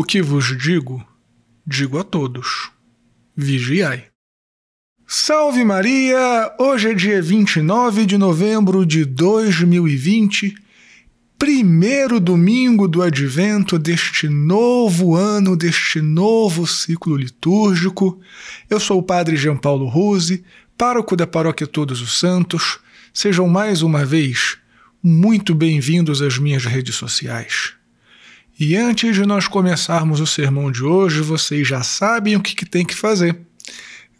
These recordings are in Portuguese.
O que vos digo, digo a todos: vigiai. Salve Maria! Hoje é dia 29 de novembro de 2020, primeiro domingo do advento deste novo ano, deste novo ciclo litúrgico. Eu sou o Padre Jean Paulo Rose, pároco da Paróquia Todos os Santos. Sejam mais uma vez muito bem-vindos às minhas redes sociais. E antes de nós começarmos o sermão de hoje, vocês já sabem o que, que tem que fazer.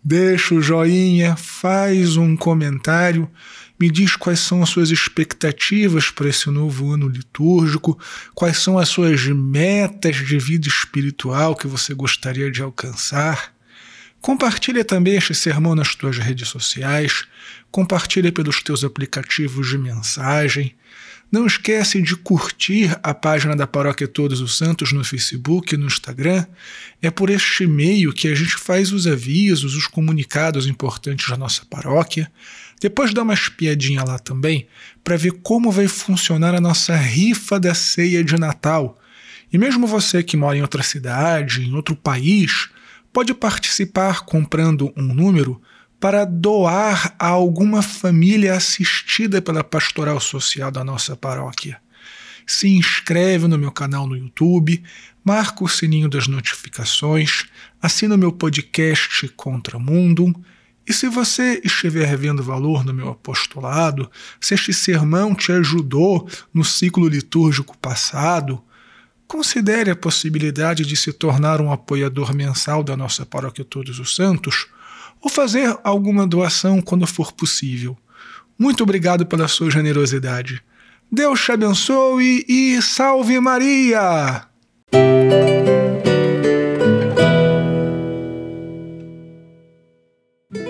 Deixa o joinha, faz um comentário, me diz quais são as suas expectativas para esse novo ano litúrgico, quais são as suas metas de vida espiritual que você gostaria de alcançar. Compartilha também este sermão nas tuas redes sociais, compartilha pelos teus aplicativos de mensagem. Não esquece de curtir a página da Paróquia Todos os Santos no Facebook e no Instagram. É por este meio que a gente faz os avisos, os comunicados importantes da nossa paróquia. Depois dá uma espiadinha lá também para ver como vai funcionar a nossa rifa da ceia de Natal. E mesmo você que mora em outra cidade, em outro país, pode participar comprando um número para doar a alguma família assistida pela pastoral social da nossa paróquia. Se inscreve no meu canal no YouTube, marca o sininho das notificações, assina o meu podcast Contra Mundo. E se você estiver vendo valor no meu apostolado, se este sermão te ajudou no ciclo litúrgico passado, considere a possibilidade de se tornar um apoiador mensal da nossa Paróquia Todos os Santos ou fazer alguma doação quando for possível. Muito obrigado pela sua generosidade. Deus te abençoe e salve Maria!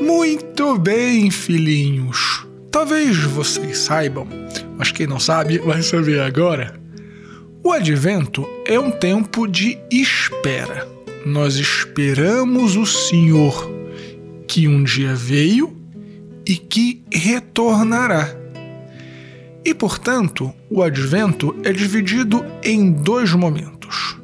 Muito bem, filhinhos. Talvez vocês saibam, mas quem não sabe vai saber agora. O advento é um tempo de espera. Nós esperamos o Senhor que um dia veio e que retornará. E, portanto, o advento é dividido em dois momentos.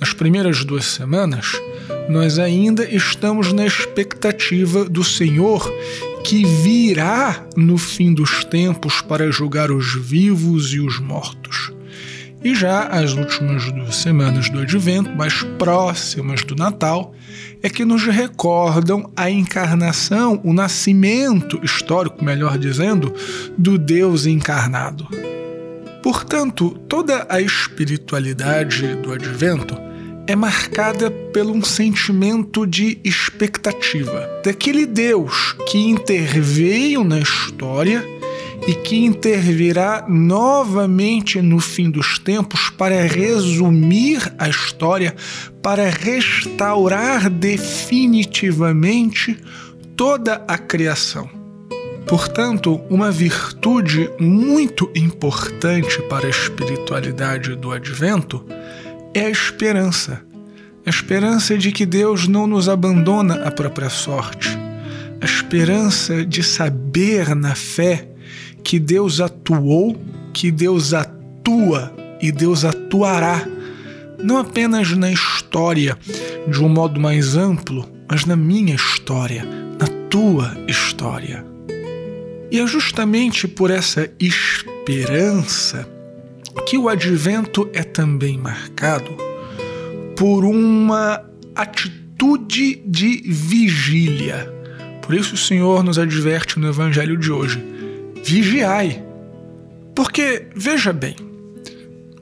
Nas primeiras duas semanas, nós ainda estamos na expectativa do Senhor que virá no fim dos tempos para julgar os vivos e os mortos. E já as últimas duas semanas do advento, mais próximas do Natal, é que nos recordam a encarnação, o nascimento histórico, melhor dizendo, do Deus encarnado. Portanto, toda a espiritualidade do advento é marcada por um sentimento de expectativa daquele Deus que interveio na história e que intervirá novamente no fim dos tempos para resumir a história, para restaurar definitivamente toda a criação. Portanto, uma virtude muito importante para a espiritualidade do advento é a esperança. A esperança de que Deus não nos abandona à própria sorte. A esperança de saber na fé que Deus atuou, que Deus atua e Deus atuará, não apenas na história de um modo mais amplo, mas na minha história, na tua história. E é justamente por essa esperança que o advento é também marcado por uma atitude de vigília. Por isso o Senhor nos adverte no evangelho de hoje vigiai. Porque, veja bem,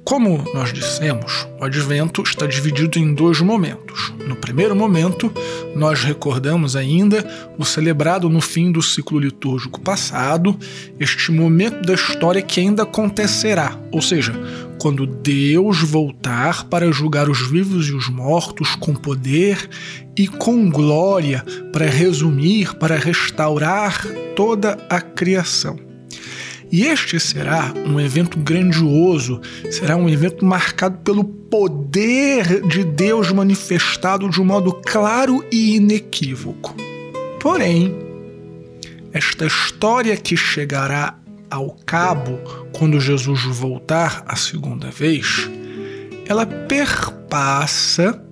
como nós dissemos, o advento está dividido em dois momentos. No primeiro momento, nós recordamos ainda o celebrado no fim do ciclo litúrgico passado, este momento da história que ainda acontecerá, ou seja, quando Deus voltar para julgar os vivos e os mortos com poder e com glória, para resumir, para restaurar toda a criação. E este será um evento grandioso, será um evento marcado pelo poder de Deus manifestado de um modo claro e inequívoco. Porém, esta história que chegará ao cabo quando Jesus voltar a segunda vez, ela perpassa passa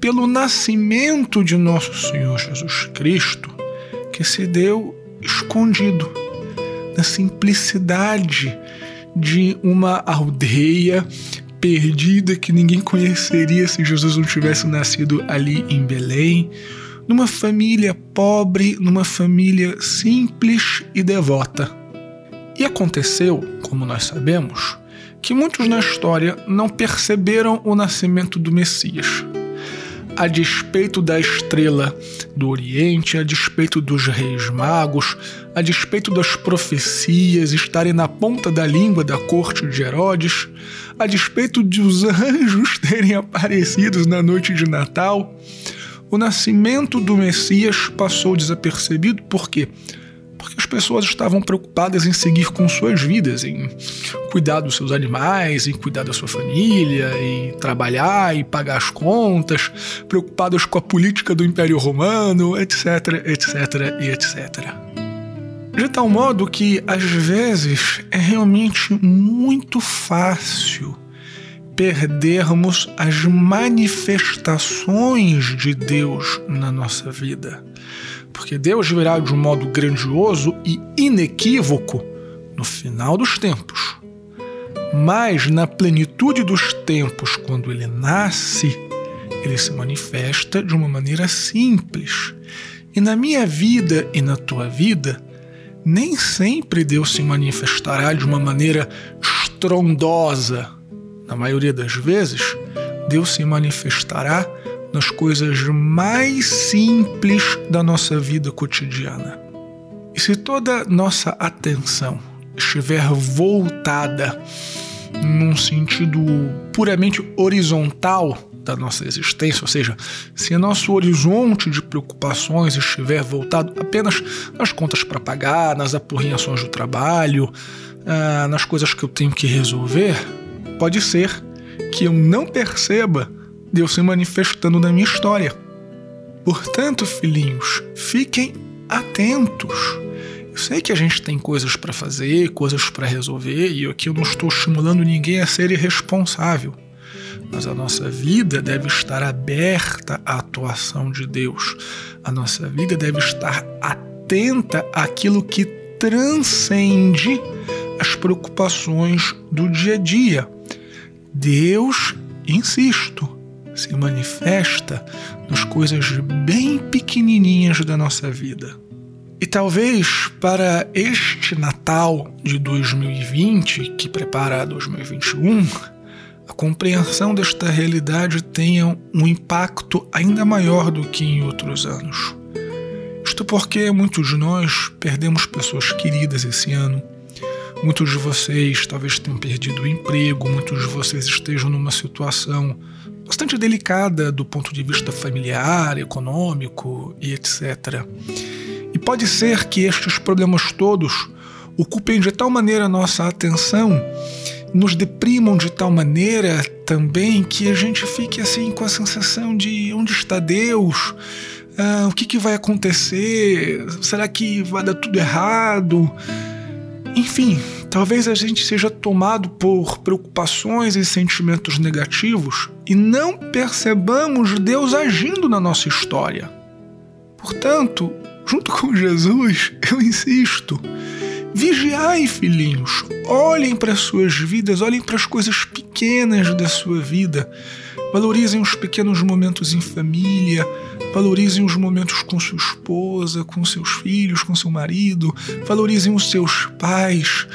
pelo nascimento de nosso Senhor Jesus Cristo, que se deu escondido, na simplicidade de uma aldeia perdida que ninguém conheceria se Jesus não tivesse nascido ali em Belém, numa família pobre, numa família simples e devota. E aconteceu, como nós sabemos, que muitos na história não perceberam o nascimento do Messias a despeito da estrela do Oriente, a despeito dos reis magos, a despeito das profecias estarem na ponta da língua da corte de Herodes, a despeito de os anjos terem aparecido na noite de Natal, o nascimento do Messias passou desapercebido por quê? Porque as pessoas estavam preocupadas em seguir com suas vidas, em cuidar dos seus animais, em cuidar da sua família, em trabalhar e pagar as contas, preocupadas com a política do Império Romano, etc, etc e etc. De tal modo que, às vezes, é realmente muito fácil perdermos as manifestações de Deus na nossa vida porque Deus virá de um modo grandioso e inequívoco no final dos tempos. Mas na plenitude dos tempos, quando ele nasce, ele se manifesta de uma maneira simples. E na minha vida e na tua vida, nem sempre Deus se manifestará de uma maneira estrondosa. Na maioria das vezes, Deus se manifestará nas coisas mais simples da nossa vida cotidiana. E se toda nossa atenção estiver voltada num sentido puramente horizontal da nossa existência, ou seja, se nosso horizonte de preocupações estiver voltado apenas nas contas para pagar, nas apurrinhações do trabalho, ah, nas coisas que eu tenho que resolver, pode ser que eu não perceba Deus se manifestando na minha história. Portanto, filhinhos, fiquem atentos. Eu sei que a gente tem coisas para fazer, coisas para resolver, e aqui eu não estou estimulando ninguém a ser irresponsável. Mas a nossa vida deve estar aberta à atuação de Deus. A nossa vida deve estar atenta àquilo que transcende as preocupações do dia a dia. Deus, insisto, se manifesta nas coisas bem pequenininhas da nossa vida. E talvez para este Natal de 2020, que prepara 2021, a compreensão desta realidade tenha um impacto ainda maior do que em outros anos. Isto porque muitos de nós perdemos pessoas queridas esse ano. Muitos de vocês talvez tenham perdido o emprego, muitos de vocês estejam numa situação bastante delicada do ponto de vista familiar, econômico e etc. E pode ser que estes problemas todos ocupem de tal maneira nossa atenção, nos deprimam de tal maneira também que a gente fique assim com a sensação de onde está Deus? Ah, o que, que vai acontecer? Será que vai dar tudo errado? Enfim, talvez a gente seja tomado por preocupações e sentimentos negativos e não percebamos Deus agindo na nossa história. Portanto, junto com Jesus, eu insisto, vigiai, filhinhos, olhem para as suas vidas, olhem para as coisas pequenas da sua vida, valorizem os pequenos momentos em família, Valorizem os momentos com sua esposa, com seus filhos, com seu marido. Valorizem os seus pais.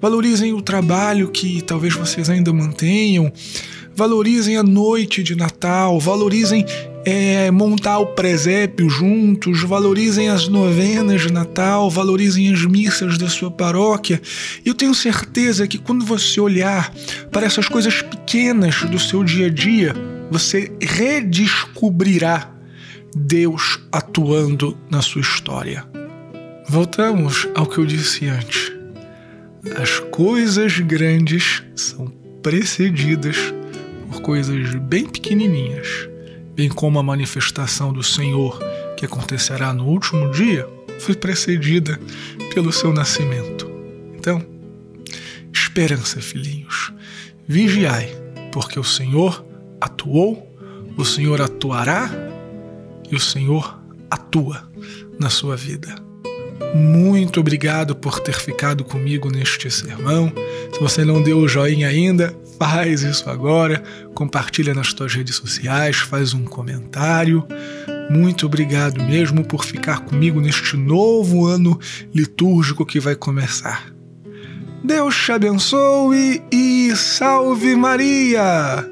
Valorizem o trabalho que talvez vocês ainda mantenham. Valorizem a noite de Natal. Valorizem é, montar o presépio juntos. Valorizem as novenas de Natal. Valorizem as missas da sua paróquia. Eu tenho certeza que quando você olhar para essas coisas pequenas do seu dia a dia, você redescobrirá Deus atuando na sua história. Voltamos ao que eu disse antes. As coisas grandes são precedidas por coisas bem pequenininhas, bem como a manifestação do Senhor que acontecerá no último dia foi precedida pelo seu nascimento. Então, esperança, filhinhos, vigiai, porque o Senhor atuou, o Senhor atuará e o Senhor atua na sua vida. Muito obrigado por ter ficado comigo neste sermão. Se você não deu o joinha ainda, faz isso agora, compartilha nas suas redes sociais, faz um comentário. Muito obrigado mesmo por ficar comigo neste novo ano litúrgico que vai começar. Deus te abençoe e salve Maria!